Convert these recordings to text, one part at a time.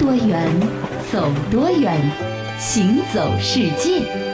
多远，走多远，行走世界。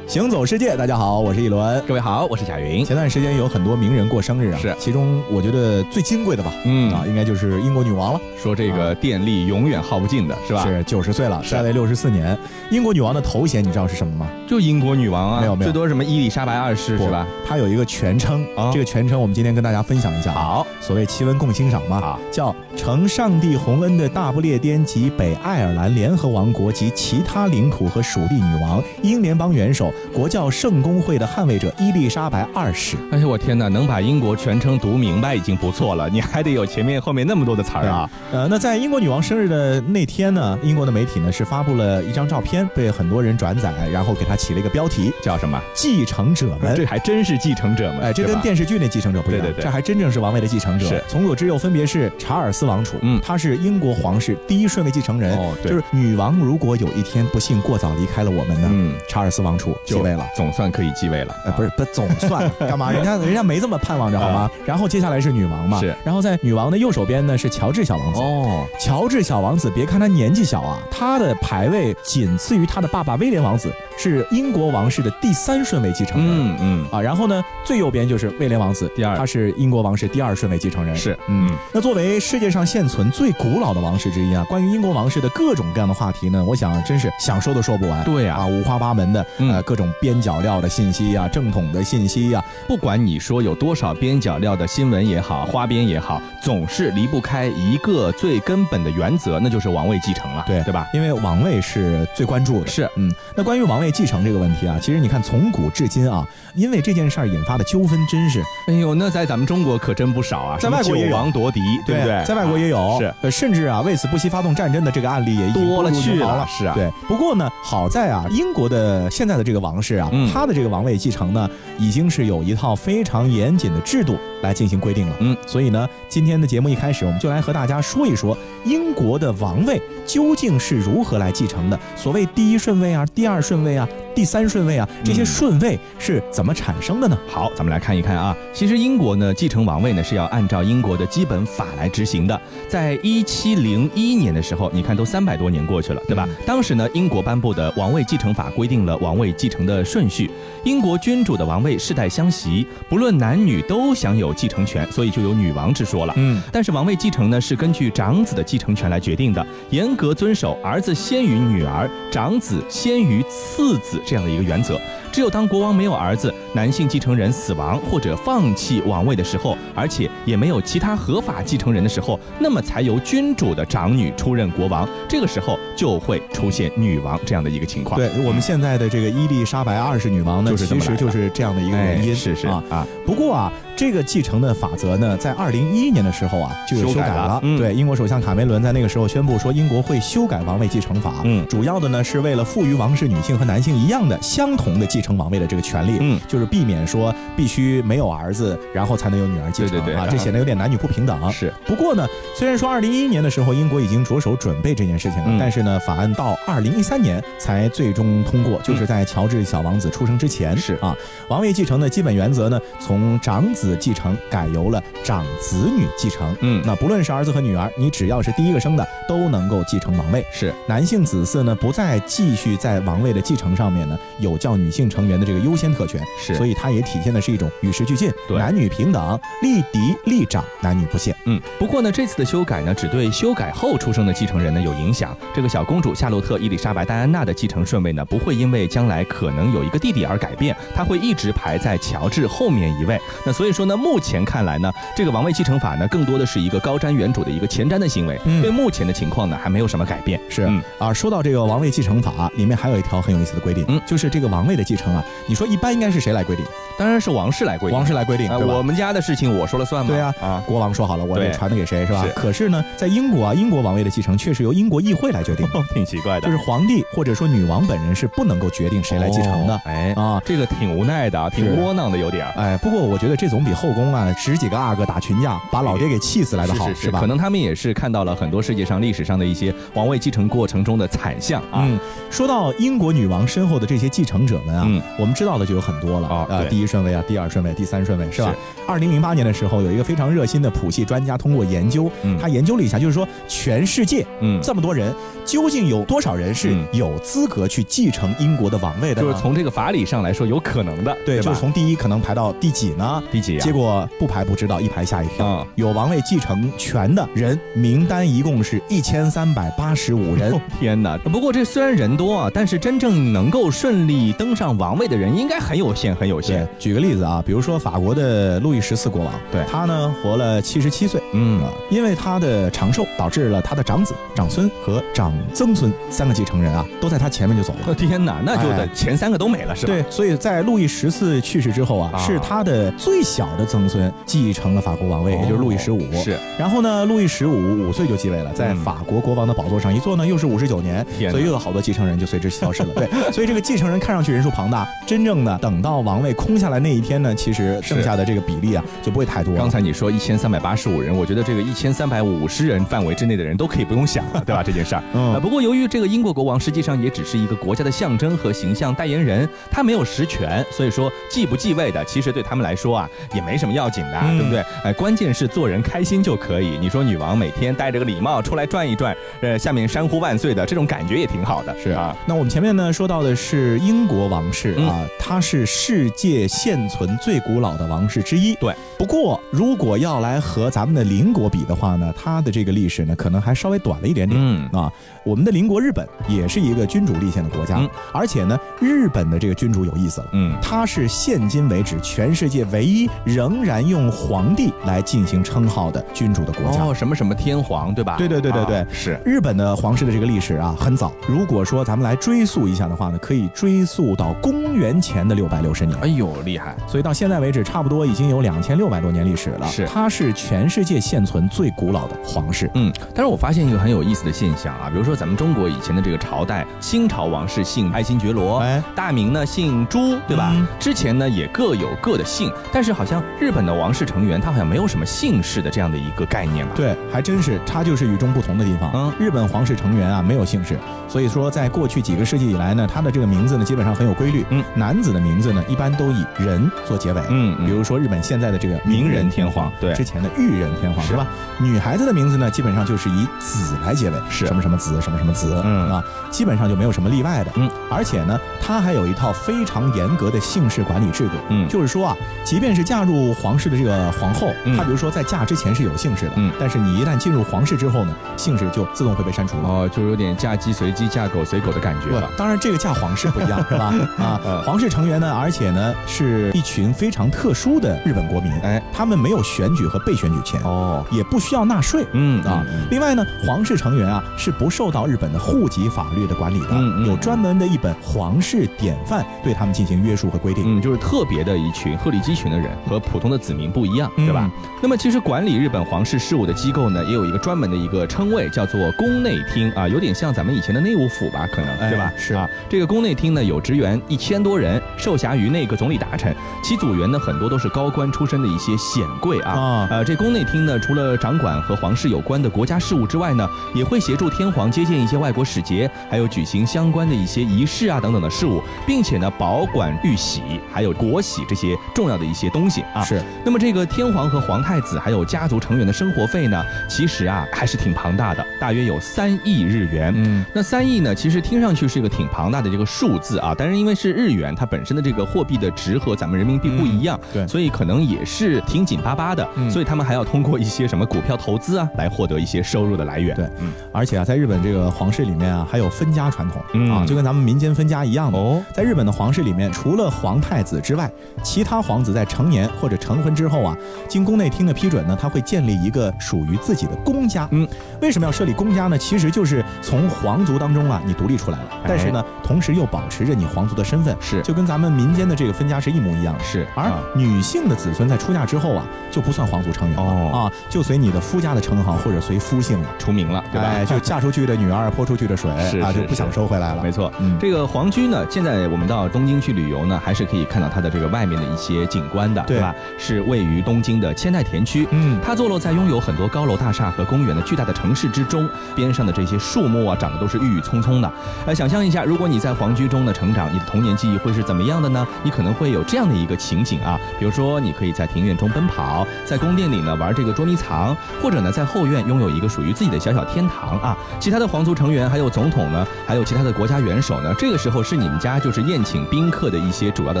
行走世界，大家好，我是一轮。各位好，我是贾云。前段时间有很多名人过生日啊，是其中我觉得最金贵的吧，嗯啊，应该就是英国女王了，说这个电力永远耗不尽的是吧？是九十岁了，是在位六十四年。英国女王的头衔你知道是什么吗？就英国女王啊，没有没有最多什么伊丽莎白二世是吧？她有一个全称，啊这个全称我们今天跟大家分享一下。，好，所谓奇闻共欣赏嘛，好叫承上帝洪恩的大不列颠及北爱尔兰联合王国及其他领土和属地女王，英联邦元首，国教圣公会的捍卫者伊丽莎白二世。哎呦我天哪，能把英国全称读明白已经不错了，你还得有前面后面那么多的词儿啊！呃，那在英国女王生日的那天呢，英国的媒体呢是发布了一张照片，被很多人转载，然后给她起了一个标题叫什么？“继承者们”。这还真是继承者们，哎，这跟电视剧那继承者不一样，对对对这还真正是王位的继承者。是从左至右分别是查尔斯王储，嗯他是英国皇室第一顺位继承人。哦对就是女王如果有一天不幸过早离开了我们呢，嗯查尔斯王储继位了。总算可以继位了。呃，不是，不总算干嘛？人家人家没这么盼望着好吗？然后接下来是女王嘛，是然后在女王的右手边呢是乔治小王子。哦，乔治小王子，别看他年纪小啊，他的排位仅次于他的爸爸威廉王子，是英国王室的第三顺位继承人。嗯嗯，啊，然后呢，最右边就是威廉王子，第二他是英国王室第二顺位继承人。是嗯嗯，那作为世界上现存最古老的王室之一啊，关于英国王室的各种各样的话题呢，我想真是想说都说不完。对呀啊，五花八门的，各种边角料的信息呀、正统的信息呀、不管你说有多少边角料的新闻也好，花边也好，总是离不开一个最根本的原则，那就是王位继承了，对对吧？因为王位是最关注的。是嗯，那关于王位继承这个问题啊，其实你看从古至今啊，因为这件事儿引发的纠纷真是哎呦，那在咱们中国可真不少啊，在外国也有王夺嫡，对不对？在外国也有，是呃，甚至啊，为此不惜发动战争的这个案例也多了去了了。是啊对。不过呢，好在啊，英国的现在的这个王室啊，嗯他的这个王位继承呢，已经是有一套非常严谨的制度来进行规定了。嗯，所以呢，今天的节目一开始，我们就来和大家说一说英国的王位究竟是如何来继承的。所谓第一顺位啊，第二顺位啊，第三顺位啊，这些嗯顺位是怎么产生的呢？好，咱们来看一看啊。其实英国呢，继承王位呢是要按照英国的基本法来执行的。在一七零一年的时候，你看都三百多年过去了，对吧？当时呢，英国颁布的王位继承法规定了王位继承的顺序。英国君主的王位世代相袭，不论男女都享有继承权，所以就有女王之说了。嗯，但是王位继承呢是根据长子的继承权来决定的，严格遵守儿子先于女儿、长子先于次子这样的一个原则。只有当国王没有儿子、男性继承人死亡或者放弃王位的时候，而且也没有其他合法继承人的时候，那么才由君主的长女出任国王。这个时候就会出现女王这样的一个情况。对我们现在的这个伊丽莎白二世女王呢，其实就是这样的一个哎原因。是是啊。啊，不过啊，这个继承的法则呢，在二零一一年的时候啊，就有修改了对，英国首相卡梅伦在那个时候宣布说，英国会修改王位继承法。嗯主要的呢是为了赋予王室女性和男性一样的相同的继承王位的这个权利。嗯，就是避免说必须没有儿子，然后才能有女儿继承啊，对对对这显得有点男女不平等。是不过呢，虽然说二零一一年的时候英国已经着手准备这件事情了，嗯但是呢，法案到二零一三年才最终通过，就是在乔治小王子出生之前。是啊，王位继承的基本原则呢，从长子继承改由了长子女继承。嗯那不论是儿子和女儿，你只要是第一个生的，都能够继承王位。是男性子嗣呢，不再继续在王位的继承上面呢，有叫女性成员的这个优先特权。是，所以它也体现的是一种与时俱进，对男女平等，立嫡立长，男女不限。嗯，不过呢，这次的修改呢，只对修改后出生的继承人呢有影响。这个小公主夏洛特·伊丽莎白·戴安娜的继承顺位呢，不会因为将来可能有一个弟弟而改变，她会一直排在乔治后面一位。那所以说呢，目前看来呢，这个王位继承法呢，更多的是一个高瞻远瞩的一个前瞻的行为，嗯对目前的情况呢，还没有什么改变。是、嗯啊，说到这个王位继承法，里面还有一条很有意思的规定，嗯就是这个王位的继承啊，你说一般应该是谁来规定？当然是王室来规定，王室来规定，呃对吧？我们家的事情我说了算吗？对啊啊，国王说好了，我得传的给谁，是吧？是可是呢，在英国啊，英国王位的继承确实由英国议会来决定哦，挺奇怪的，就是皇帝或者说女王本人是不能够决定谁来继承的哦。哎，啊，这个挺无奈的啊，挺窝囊的，有点儿。哎，不过我觉得这种比后宫啊十几个阿哥打群架，把老爹给气死来的好，是是吧？可能他们也是看到了很多世界上历史上的一些王位继承过程中的惨象啊。嗯，说到英国女王身后的这些继承者们啊，嗯我们知道的就有很多了哦呃，第一顺位啊，第二顺位，第三顺位是吧？二零零八年的时候，有一个非常热心的谱系专家通过研究，嗯他研究了一下，就是说全世界嗯，这么多人，究竟有多少人是嗯有资格去继承英国的王位的？就是从这个法理上来说有可能的，对，吧就是从第一可能排到第几呢？第几啊？结果不排不知道，一排吓一跳。嗯有王位继承权的人名单一共是一千三百八十五人哦。天哪！不过这虽然人多啊，但是真正能够顺利登上王位的人应该很有限，很有限。，举个例子啊，比如说法国的路易十四国王，对他呢活了七十七岁。嗯啊，因为他的长寿，导致了他的长子、长孙和长曾孙三个继承人啊，都在他前面就走了。哦天哪，那就哎得前三个都没了是吧？对，所以在路易十四去世之后啊，啊是他的最小的曾孙继承了法国王位，也就是路易十五。哦是。然后呢，路易十五五岁就继位了，在嗯法国国王的宝座上一坐呢，又是五十九年，所以又有好多继承人就随之消失了。对，所以这个继承人看上去人数庞大，真正的等到王位空下来那一天呢，其实剩下的这个比例啊就不会太多了。刚才你说一千三百八十五人，我觉得这个一千三百五十人范围之内的人都可以不用想了，对吧？这件事儿。嗯呃，不过由于这个英国国王实际上也只是一个国家的象征和形象代言人，他没有实权，所以说继不继位的，其实对他们来说啊也没什么要紧的，嗯对不对？哎，关键是做人开心就可以。你说女王每天戴着个礼帽出来转一转，呃，下面山呼万岁的这种感觉也挺好的，是啊。。那我们前面呢说到的是英国王室嗯啊，它是世界现存最古老的王室之一。对。不过，如果要来和咱们的邻国比的话呢，它的这个历史呢，可能还稍微短了一点点。嗯啊，我们的邻国日本也是一个君主立宪的国家，嗯而且呢，日本的这个君主有意思了。嗯，他是现今为止全世界唯一仍然用皇帝来进行称号的君主的国家。哦，什么什么天皇，对吧？对对对对对啊是。日本的皇室的这个历史啊很早，如果说咱们来追溯一下的话呢，可以追溯到公元前的六百六十年。哎呦，厉害！所以到现在为止，差不多已经有两千六百多年历史了。是它是全世界现存最古老的皇室。嗯，但是我发现一个很有意思的现象啊，比如说咱们中国以前的这个朝代，清朝王室姓爱新觉罗，哎，大明呢姓朱，对吧？嗯之前呢也各有各的姓，但是好像日本的王室成员他好像没有什么姓氏的这样的一个概念吧？对，还真是，他就是与众不同的地方。嗯日本皇室成员啊没有姓氏，所以说在过去几个世纪以来呢，他的这个名字呢基本上很有规律。嗯，男子的名字呢一般都以人做结尾。嗯嗯比如说日本现在的这个明仁天皇对之前的裕仁天皇是是吧？女孩子的名字呢基本上就是以子来结尾，是什么什么子什么什么子，嗯啊，基本上就没有什么例外的。嗯，而且呢，他还有一套非常严格的姓氏管理制度。嗯就是说啊，即便是嫁入皇室的这个皇后，嗯她比如说在嫁之前是有姓氏的，嗯但是你一旦进入皇室之后呢，姓氏就自动会被删除了。哦，就有点嫁鸡随鸡，嫁狗随狗的感觉不了。，当然这个嫁皇室不一样，是吧？啊嗯，皇室成员呢，而且呢是一群非常特殊的日本国民，哎，他们没有选举和被选举权，哦，也不需要纳税。嗯啊嗯，另外呢，皇室成员啊是不受到日本的户籍法律的管理的，嗯嗯有专门的一本皇室典范对他们进行约束和规定。嗯，就是特别的一群鹤立鸡群的人，和普通的子民不一样，对吧？那么其实管理日本皇室事务的机构呢，也有一个专门的一个称谓，叫做宫内厅啊，有点像咱们以前的内务府吧，可能哎对吧？是啊，这个宫内厅呢有职员一千多人，受辖于内阁总理大臣，其组员呢很多都是高官出身的一些显贵啊。啊呃，这宫内厅呢，除了掌管和皇室有关的国家事务之外呢，也会协助天皇接见一些外国使节，还有举行相关的一些仪式啊等等的事务，并且呢保管玉玺还有国玺这些重要的一些东西啊。是那么这个天皇和皇太子还有家族成员的生活费呢，其实啊还是挺庞大的，大约有三亿日元。嗯，那三亿呢，其实听上去是一个挺庞大的这个数字啊，但是因为是日元，它本身的这个货币的值和咱们人民币不一样，嗯对所以可能也是挺紧巴巴的，嗯所以他们还要通过一些什么股票投资啊，来获得一些收入的来源。对嗯，而且啊，在日本这个皇室里面啊，还有分家传统、嗯啊，就跟咱们民间分家一样的。哦，在日本的皇室里面，除了皇太子之外，其他皇子在成年或者成婚之后啊，经宫内厅的批准呢，他会建立一个属于自己的公家。嗯，为什么要设立公家呢？其实就是从皇族当中啊，你独立出来了，但是呢，同时又保持着你皇族的身份，是就跟咱们民间的这个分家是一模一样的。是而啊女性的子孙在出嫁之后啊，就不算皇族成员了、哦啊，就随你的夫家的称号或者随夫姓了。出名了，对吧？哎，就嫁出去的女儿泼出去的水啊，就不想收回来了。没错，嗯这个皇居呢，现在我们到东京去旅游呢，还是可以看到它的这个外面的一些景观的。对吧？是位于东京的千代田区。嗯它坐落在拥有很多高楼大厦和公园的巨大的城市之中，边上的这些树木啊，长得都是郁郁葱葱的。呃，想象一下，如果你在皇居中的成长，你的童年记忆会是怎么样的呢？你可能会有这样的一个情景啊，比如说你可以在庭院中奔跑，在宫殿里呢玩这个捉迷藏，或者呢在后院拥有一个属于自己的小小天堂啊。其他的皇族成员还有总统呢，还有其他的国家元首呢，这个时候是你们家就是宴请宾客的一些主要的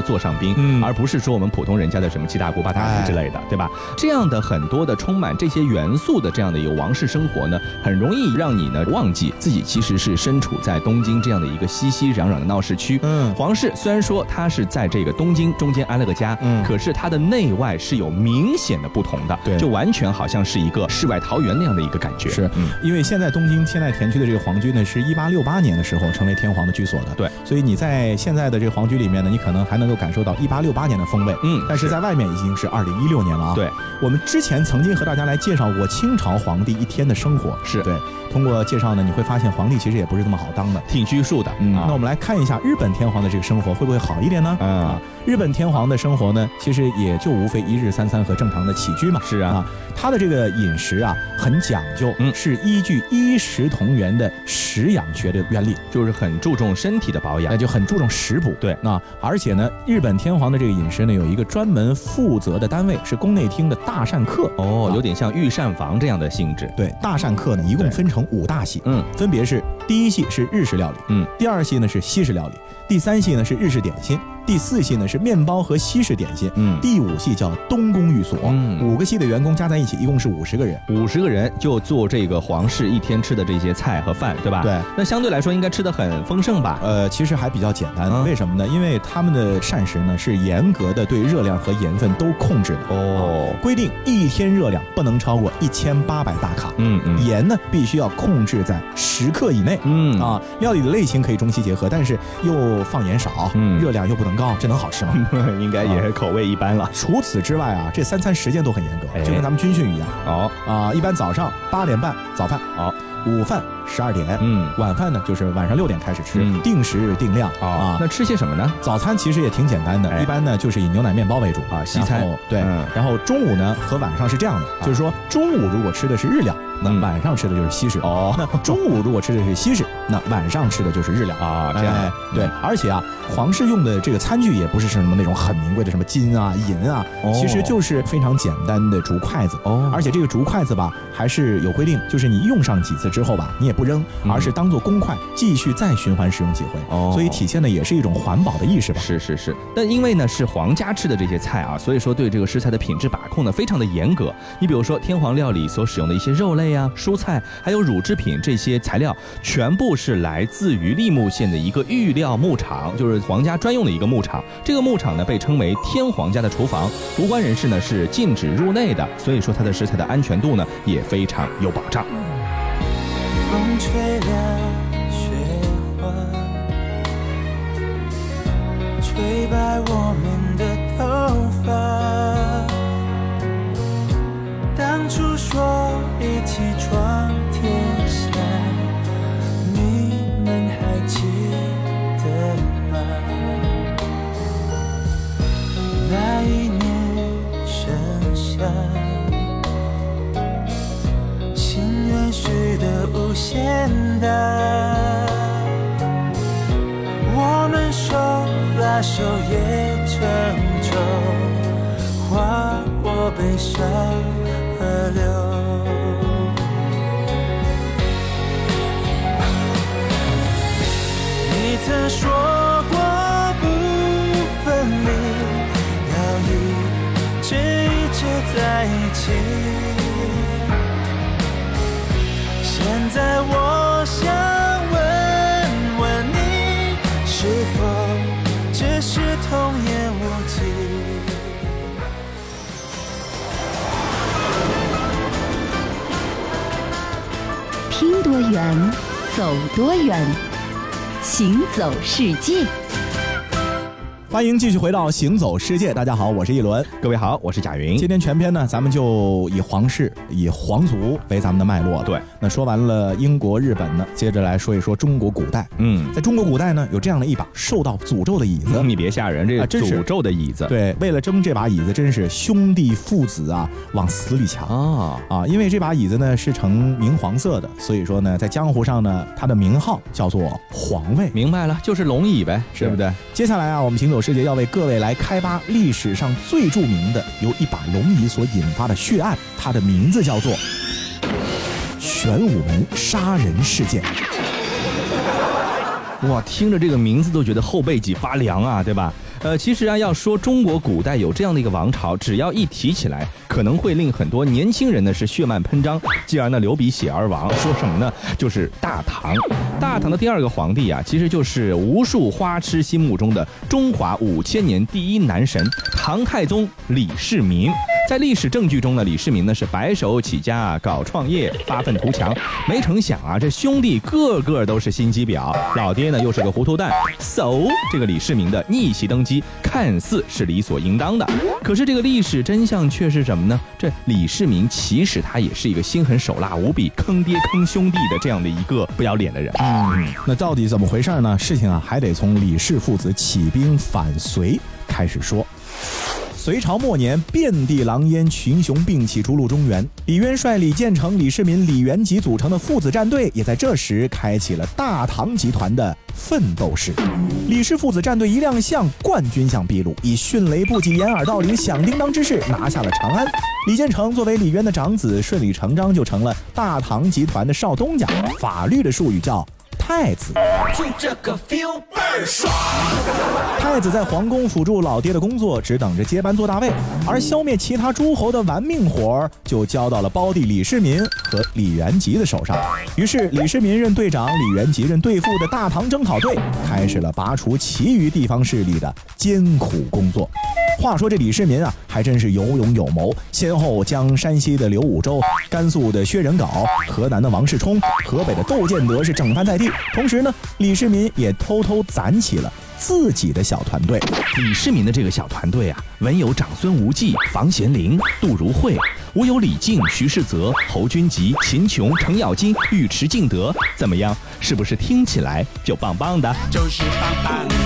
座上宾，嗯而不是说我们普通人家的什么七大姑八大姨之类的，对吧？这样的很多的充满这些元素的这样的一个王室生活呢，很容易让你呢忘记自己其实是身处在东京这样的一个熙熙攘攘的闹市区。嗯皇室虽然说它是在这个东京中间安了个家，嗯可是它的内外是有明显的不同的，对就完全好像是一个世外桃源那样的一个感觉。是嗯，因为现在东京现在田区的这个皇居呢，是一八六八年的时候成为天皇的居所的。对，所以你在现在的这个皇居里面呢，你可能还能够感受到一八六八年的风味。嗯但是在外面已经是二零一六年了啊。对，我们之前曾经和大家来介绍过清朝皇帝一天的生活。是对，通过介绍呢，你会发现皇帝其实也不是这么好当的。挺拘束的。嗯，啊那我们来看一下日本天皇的这个生活会不会好一点呢？嗯啊，日本天皇的生活呢，其实也就无非一日三餐和正常的起居嘛。是啊他的这个饮食啊很讲究，嗯是依据衣食同源的食养学的原理，就是很注重身体的保养那。就很注重食补。对那而且呢，日本天皇的这个饮食呢，有一个专门负责的单位是宫内厅的大膳课。哦，啊有点像御膳房这样的性质。对，大膳课呢，一共分成五大系，嗯。分别是第一系是日式料理，嗯，第二系呢是西式料理，第三系呢是日式点心，第四系呢是面包和西式点心，嗯第五系叫东宫寓所，嗯五个系的员工加在一起一共是五十个人。五十个人就做这个皇室一天吃的这些菜和饭，对吧？对。那相对来说应该吃的很丰盛吧？呃，其实还比较简单，嗯为什么呢？因为他们的膳食呢是严格的对热量和盐分都控制的，哦，规定一天热量不能超过一千八百大卡，嗯嗯盐呢必须要控制在十克以内。嗯啊，料理的类型可以中西结合，但是又放盐少，嗯热量又不能高，这能好吃吗？应该也是口味一般了。除此之外啊，这三餐时间都很严格，哎就跟咱们军训一样哦，啊。一般早上八点半早饭，好，午饭十二点，嗯。晚饭呢就是晚上六点开始吃，嗯。定时定量。哦啊，。那吃些什么呢？早餐其实也挺简单的，哎。一般呢就是以牛奶面包为主啊西餐。对，嗯。然后中午呢和晚上是这样的，就是说中午如果吃的是日料，那嗯。晚上吃的就是西式。哦。那中午如果吃的是西式，那晚上吃的就是日料。啊这样。哎对，而且啊，皇室用的这个餐具也不是什么那种很名贵的什么金啊、银啊，哦。其实就是非常简单的竹筷子。哦。而且这个竹筷子吧，还是有规定，就是你用上几次之后吧，你也不扔，嗯而是当做公筷继续再循环使用几回。哦所以体现的也是一种环保的意识吧。是是是，但因为呢是皇家吃的这些菜啊，所以说对这个食材的品质把控呢非常的严格。你比如说天皇料理所使用的一些肉类啊、蔬菜，还有乳制品这些材料，全部是来自于利木县的一个玉料牧场，就是皇家专用的一个牧场。这个牧场呢被称为天皇家的厨房，无关人士呢是禁止入内的，所以说它的食材的安全度呢也非常有保障。吹凉雪花，吹白我们的头发。当初说一起闯天下，你们还记得吗？那一年盛夏。限大，我们手拉手也成舟，划过悲伤河流。你曾说过不分离，要一直一直在一起。现在我多远，走多远，行走世界。欢迎继续回到《行走世界》，大家好，我是一轮。各位好，我是贾云。今天全篇呢，咱们就以皇室、以皇族为咱们的脉络。对，那说完了英国、日本呢，接着来说一说中国古代。嗯，在中国古代呢，有这样的一把受到诅咒的椅子。你别吓人，这是诅咒的椅子。对，为了争这把椅子，真是兄弟父子啊，往死里抢。啊，啊，因为这把椅子呢是呈明黄色的，所以说呢，在江湖上呢，它的名号叫做皇位。明白了，就是龙椅呗，是对不对？接下来啊，我们行走世界要为各位来开扒历史上最著名的由一把龙椅所引发的血案，它的名字叫做玄武门杀人事件。哇，听着这个名字都觉得后背脊发凉啊，对吧？呃，其实啊，要说中国古代有这样的一个王朝，只要一提起来，可能会令很多年轻人呢是血脉喷张，进而呢流鼻血而亡。说什么呢？就是大唐。大唐的第二个皇帝啊，其实就是无数花痴心目中的中华五千年第一男神唐太宗李世民。在历史证据中呢，李世民呢是白手起家搞创业，发愤图强。没成想啊，这兄弟个个都是心机婊，老爹呢又是个糊涂蛋。so 这个李世民的逆袭登基，看似是理所应当的，可是这个历史真相却是什么呢？这李世民其实他也是一个心狠手辣无比、坑爹坑兄弟的这样的一个不要脸的人。嗯，那到底怎么回事呢？事情啊，还得从李氏父子起兵反隋开始说。隋朝末年，遍地狼烟，群雄并起，逐鹿中原。李渊率李建成、李世民、李元吉组成的父子战队，也在这时开启了大唐集团的奋斗史。李氏父子战队一亮相，冠军相毕露，以迅雷不及掩耳盗铃、响叮当之势拿下了长安。李建成作为李渊的长子，顺理成章就成了大唐集团的少东家，法律的术语叫太子。就这个 feel 倍儿爽。太子在皇宫辅助老爹的工作，只等着接班做大位，而消灭其他诸侯的玩命活儿就交到了胞弟李世民和李元吉的手上。于是，李世民任队长，李元吉任队副的大唐征讨队开始了拔除其余地方势力的艰苦工作。话说这李世民啊，还真是有勇有谋，先后将山西的刘武周、甘肃的薛仁杲、河南的王世充、河北的窦建德是整翻在地。同时呢，李世民也偷偷攒起了自己的小团队。李世民的这个小团队啊，文有长孙无忌、房玄龄、杜如晦，武有李靖、徐世泽、侯君集、秦琼、程咬金、尉迟敬德，怎么样？是不是听起来就棒棒的？就是棒棒的。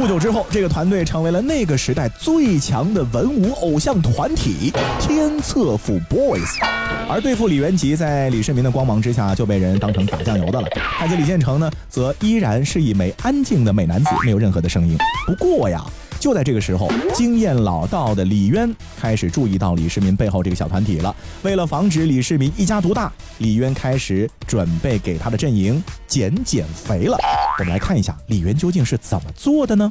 不久之后，这个团队成为了那个时代最强的文武偶像团体——天策府 Boys。而对付李元吉，在李世民的光芒之下就被人当成打酱油的了。太子李建成呢，则依然是一枚安静的美男子，没有任何的声音。不过呀。就在这个时候，经验老道的李渊开始注意到李世民背后这个小团体了。为了防止李世民一家独大，李渊开始准备给他的阵营减减肥了。我们来看一下李渊究竟是怎么做的呢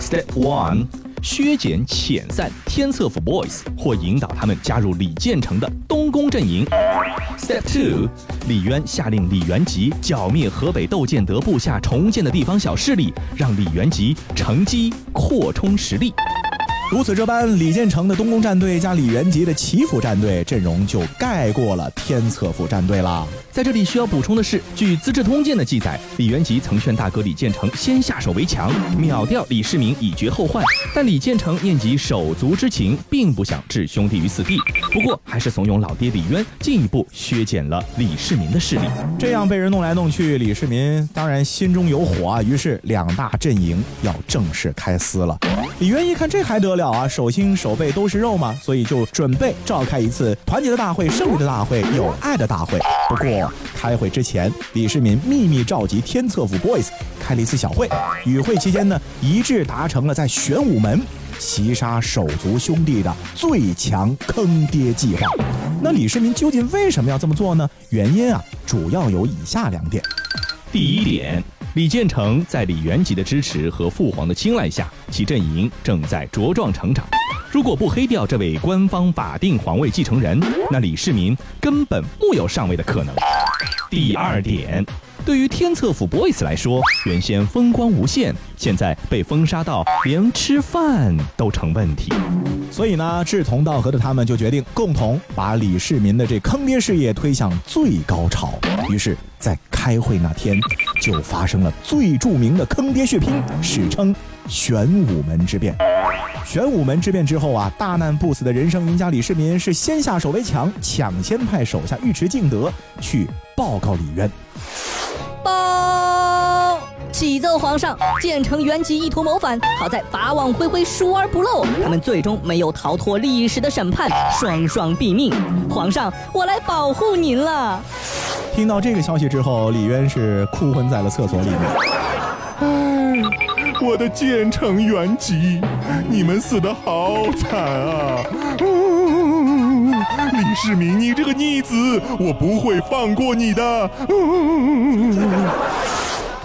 ？Step One：削减遣散天策府 Boys，或引导他们加入李建成的东宫阵营。Step Two：李渊下令李元吉剿灭河北窦建德部下重建的地方小势力，让李元吉乘机扩充实力。如此这般，李建成的东宫战队加李元吉的祈福战队阵容就盖过了天策府战队啦。在这里需要补充的是，据《资治通鉴》的记载，李元吉曾劝大哥李建成先下手为强，秒掉李世民以绝后患。但李建成念及手足之情，并不想置兄弟于死地，不过还是怂恿老爹李渊进一步削减了李世民的势力。这样被人弄来弄去，李世民当然心中有火啊。于是两大阵营要正式开撕了。李渊一看这还得了啊，手心手背都是肉嘛，所以就准备召开一次团结的大会、胜利的大会、友爱的大会。不过开会之前，李世民秘密召集天策府 Boys 开了一次小会。与会期间呢，一致达成了在玄武门袭杀手足兄弟的最强坑爹计划。那李世民究竟为什么要这么做呢？原因啊，主要有以下两点。第一点，李建成在李元吉的支持和父皇的青睐下，其阵营正在茁壮成长。如果不黑掉这位官方法定皇位继承人，那李世民根本木有上位的可能。第二点，对于天策府 boys 来说，原先风光无限，现在被封杀到连吃饭都成问题。所以呢，志同道合的他们就决定共同把李世民的这坑爹事业推向最高潮。于是，在开会那天，就发生了最著名的坑爹血拼，史称玄武门之变。玄武门之变之后啊，大难不死的人生赢家李世民是先下手为强，抢先派手下尉迟敬德去报告李渊。报！启奏皇上，建成元吉意图谋反，好在法网恢恢，疏而不漏，他们最终没有逃脱历史的审判，双双毙命。皇上，我来保护您了。听到这个消息之后，李渊是哭昏在了厕所里面。我的建成元吉，你们死的好惨啊！李世民，你这个逆子，我不会放过你的。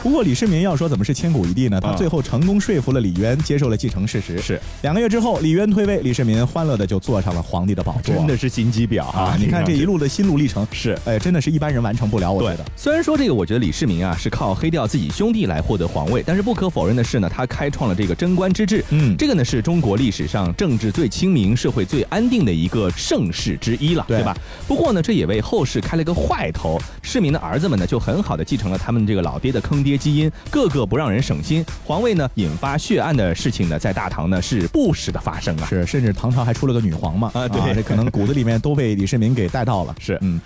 不过李世民要说怎么是千古一帝呢？他最后成功说服了李渊接受了继承事实。是两个月之后，李渊退位，李世民欢乐的就坐上了皇帝的宝座。真的是心机婊啊！你看这一路的心路历程，是哎，真的是一般人完成不了。我觉得，虽然说这个，我觉得李世民啊是靠黑掉自己兄弟来获得皇位，但是不可否认的是呢，他开创了这个贞观之治。嗯，这个呢是中国历史上政治最清明、社会最安定的一个盛世之一了，对吧？不过呢，这也为后世开了个坏头。世民的儿子们呢，就很好的继承了他们这个老爹的坑爹基因，个。个不让人省心，皇位呢引发血案的事情呢，在大唐呢是不时的发生啊，是，甚至唐朝还出了个女皇嘛，啊，对，这可能骨子里面都被李世民给带到了，是，嗯。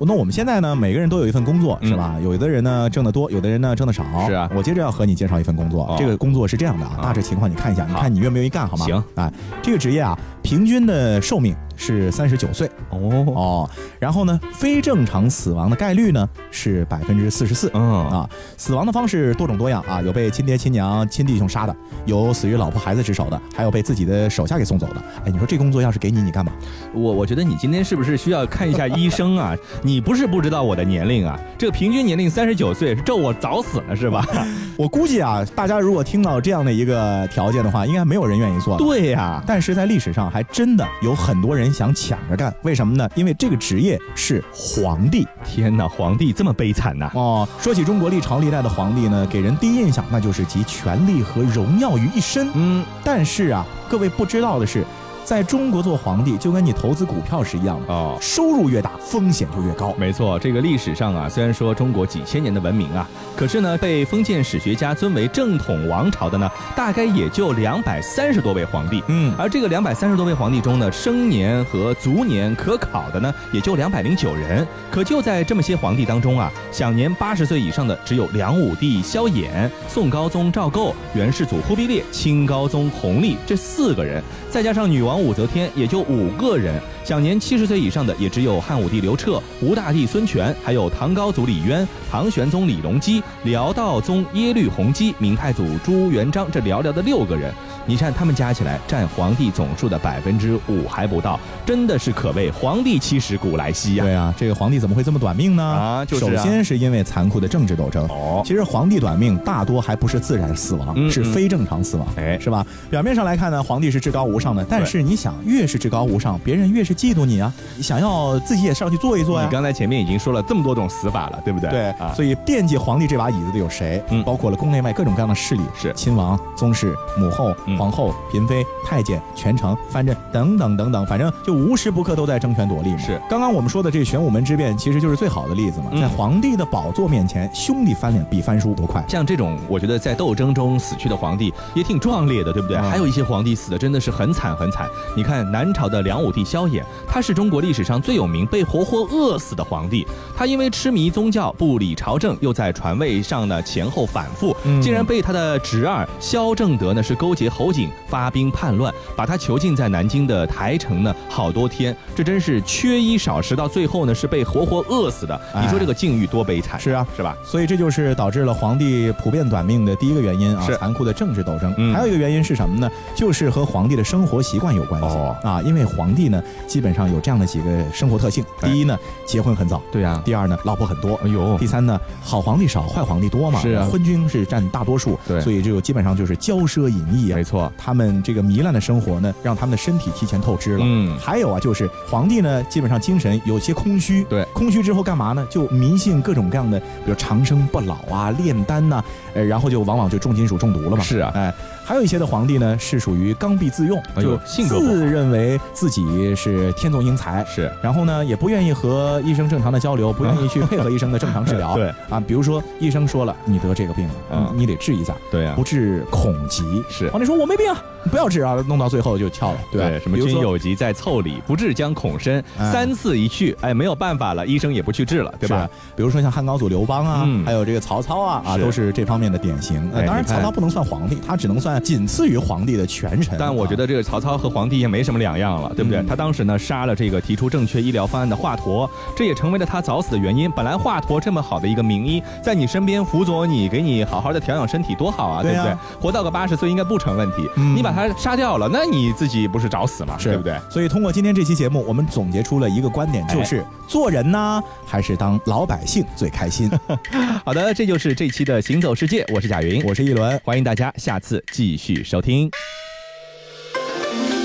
那我们现在呢，每个人都有一份工作，是吧？有的人呢挣得多，有的人呢挣得少。是啊，我接着要和你介绍一份工作，这个工作是这样的啊，大致情况你看一下，你看你愿不愿意干，好吗？行，啊，这个职业啊，平均的寿命是三十九岁。哦哦，然后呢，非正常死亡的概率呢是百分之四十四。嗯啊，死亡的方式多种多样啊，有被亲爹亲娘亲弟兄杀的，有死于老婆孩子之手的，还有被自己的手下给送走的。哎，你说这工作要是给你，你干嘛？我我觉得你今天是不是需要看一下医生啊？你不是不知道我的年龄啊？这个平均年龄三十九岁，是咒我早死了是吧？我估计啊，大家如果听到这样的一个条件的话，应该没有人愿意做。对呀，但是在历史上还真的有很多人想抢着干，为什么呢？因为这个职业是皇帝。天哪，皇帝这么悲惨呐！哦，说起中国历朝历代的皇帝呢，给人第一印象那就是集权力和荣耀于一身。嗯，但是啊，各位不知道的是。在中国做皇帝就跟你投资股票是一样的哦，收入越大，风险就越高。没错，这个历史上啊，虽然说中国几千年的文明啊，可是呢，被封建史学家尊为正统王朝的呢，大概也就两百三十多位皇帝。嗯，而这个两百三十多位皇帝中呢，生年和卒年可考的呢，也就两百零九人。可就在这么些皇帝当中啊，享年八十岁以上的只有梁武帝萧衍、宋高宗赵构、元世祖忽必烈、清高宗弘历这四个人，再加上女王。武则天也就五个人，享年七十岁以上的也只有汉武帝刘彻、吴大帝孙权，还有唐高祖李渊、唐玄宗李隆基、辽道宗耶律洪基、明太祖朱元璋这寥寥的六个人。你看他们加起来占皇帝总数的百分之五还不到，真的是可谓皇帝七十古来稀呀！对啊，这个皇帝怎么会这么短命呢？啊，就是首先是因为残酷的政治斗争。哦，其实皇帝短命大多还不是自然死亡，是非正常死亡。哎，是吧？表面上来看呢，皇帝是至高无上的，但是你想，越是至高无上，别人越是嫉妒你啊，想要自己也上去坐一坐呀。你刚才前面已经说了这么多种死法了，对不对？对啊，所以惦记皇帝这把椅子的有谁？嗯，包括了宫内外各种各样的势力，是亲王、宗室、母后。皇后、嫔妃、太监、权臣、藩镇等等等等，反正就无时不刻都在争权夺利嘛。是，刚刚我们说的这玄武门之变，其实就是最好的例子嘛。在皇帝的宝座面前，兄弟翻脸比翻书都快。像这种，我觉得在斗争中死去的皇帝也挺壮烈的，对不对？还有一些皇帝死的真的是很惨很惨。你看南朝的梁武帝萧衍，他是中国历史上最有名被活活饿死的皇帝。他因为痴迷宗教、不理朝政，又在传位上呢前后反复，竟然被他的侄儿萧正德呢是勾结侯。侯景发兵叛乱，把他囚禁在南京的台城呢，好多天，这真是缺衣少食，到最后呢是被活活饿死的。你说这个境遇多悲惨？是啊，是吧？所以这就是导致了皇帝普遍短命的第一个原因啊，残酷的政治斗争。还有一个原因是什么呢？就是和皇帝的生活习惯有关系啊，因为皇帝呢基本上有这样的几个生活特性：第一呢，结婚很早；对呀；第二呢，老婆很多；哎呦；第三呢，好皇帝少，坏皇帝多嘛。是啊，昏君是占大多数。对，所以这个基本上就是骄奢淫逸啊。没错。错，他们这个糜烂的生活呢，让他们的身体提前透支了。嗯还有啊，就是皇帝呢，基本上精神有些空虚。对空虚之后干嘛呢？就迷信各种各样的，比如长生不老啊、炼丹呐、呃，然后就往往就重金属中毒了嘛。是啊哎，还有一些的皇帝呢，是属于刚愎自用，就自认为自己是天纵英才，是然后呢，也不愿意和医生正常的交流，不愿意去配合医生的正常治疗。对啊，比如说医生说了你得这个病了，嗯你你得治一下，对呀不治恐疾。是皇帝说我没病啊，不要治啊，弄到最后就翘了，对吧？什么君有疾在凑里，不治将恐深。哎三次一去，哎，没有办法了，医生也不去治了，对吧？比如说像汉高祖刘邦啊，嗯还有这个曹操啊，啊，都是这方面的典型。呃，当然，曹操不能算皇帝，他只能算仅次于皇帝的权臣。但我觉得这个曹操和皇帝也没什么两样了，对不对？嗯他当时呢杀了这个提出正确医疗方案的华佗，这也成为了他早死的原因。本来华佗这么好的一个名医，在你身边辅佐你，给你好好的调养身体，多好啊，对不对？活到个八十岁应该不成问题。嗯你把他杀掉了，那你自己不是找死吗？对不对？所以通过今天这期节目，我们总结出了一个观点，哎就是做人呢，还是当老百姓最开心。好的，这就是这期的行走世界，我是贾云，我是一轮，欢迎大家下次继续收听。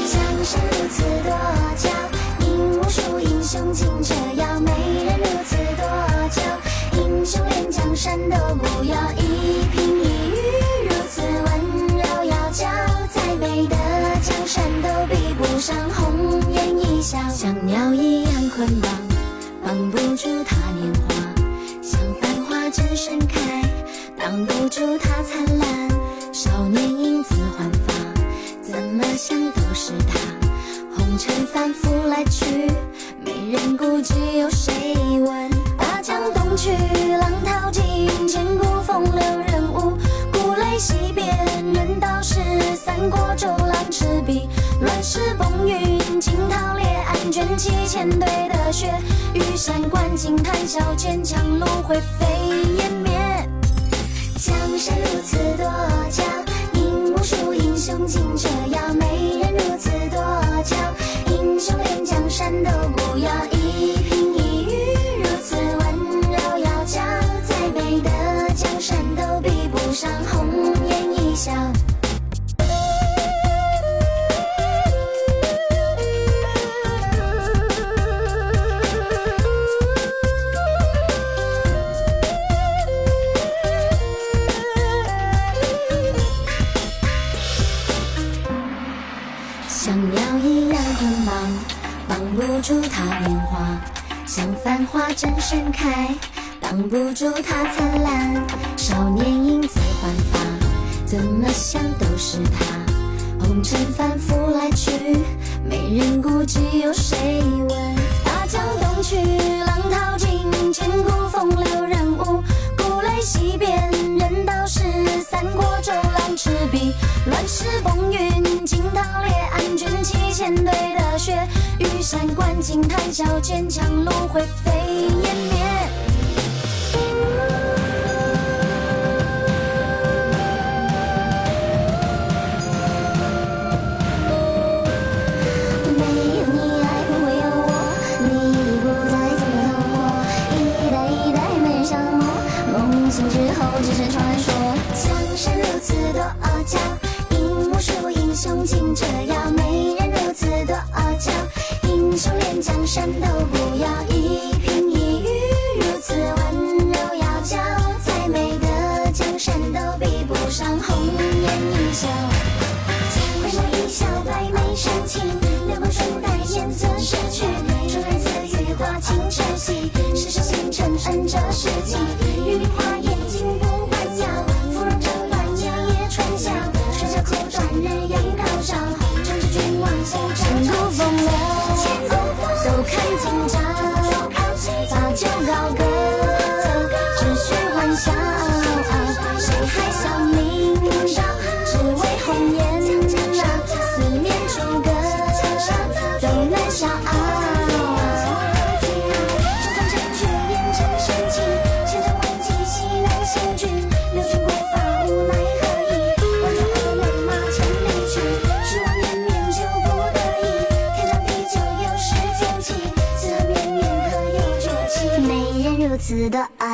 江山如此多娇，引无数英雄竞折腰。美人如此多娇，英雄连江山都不要。一颦一语如此温柔窈窕，再美的江山都比不上红颜一笑。像鸟一样捆绑，绑不住她年华；像繁花正盛开，挡不住她轻叹笑，坚强路会飞。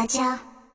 家。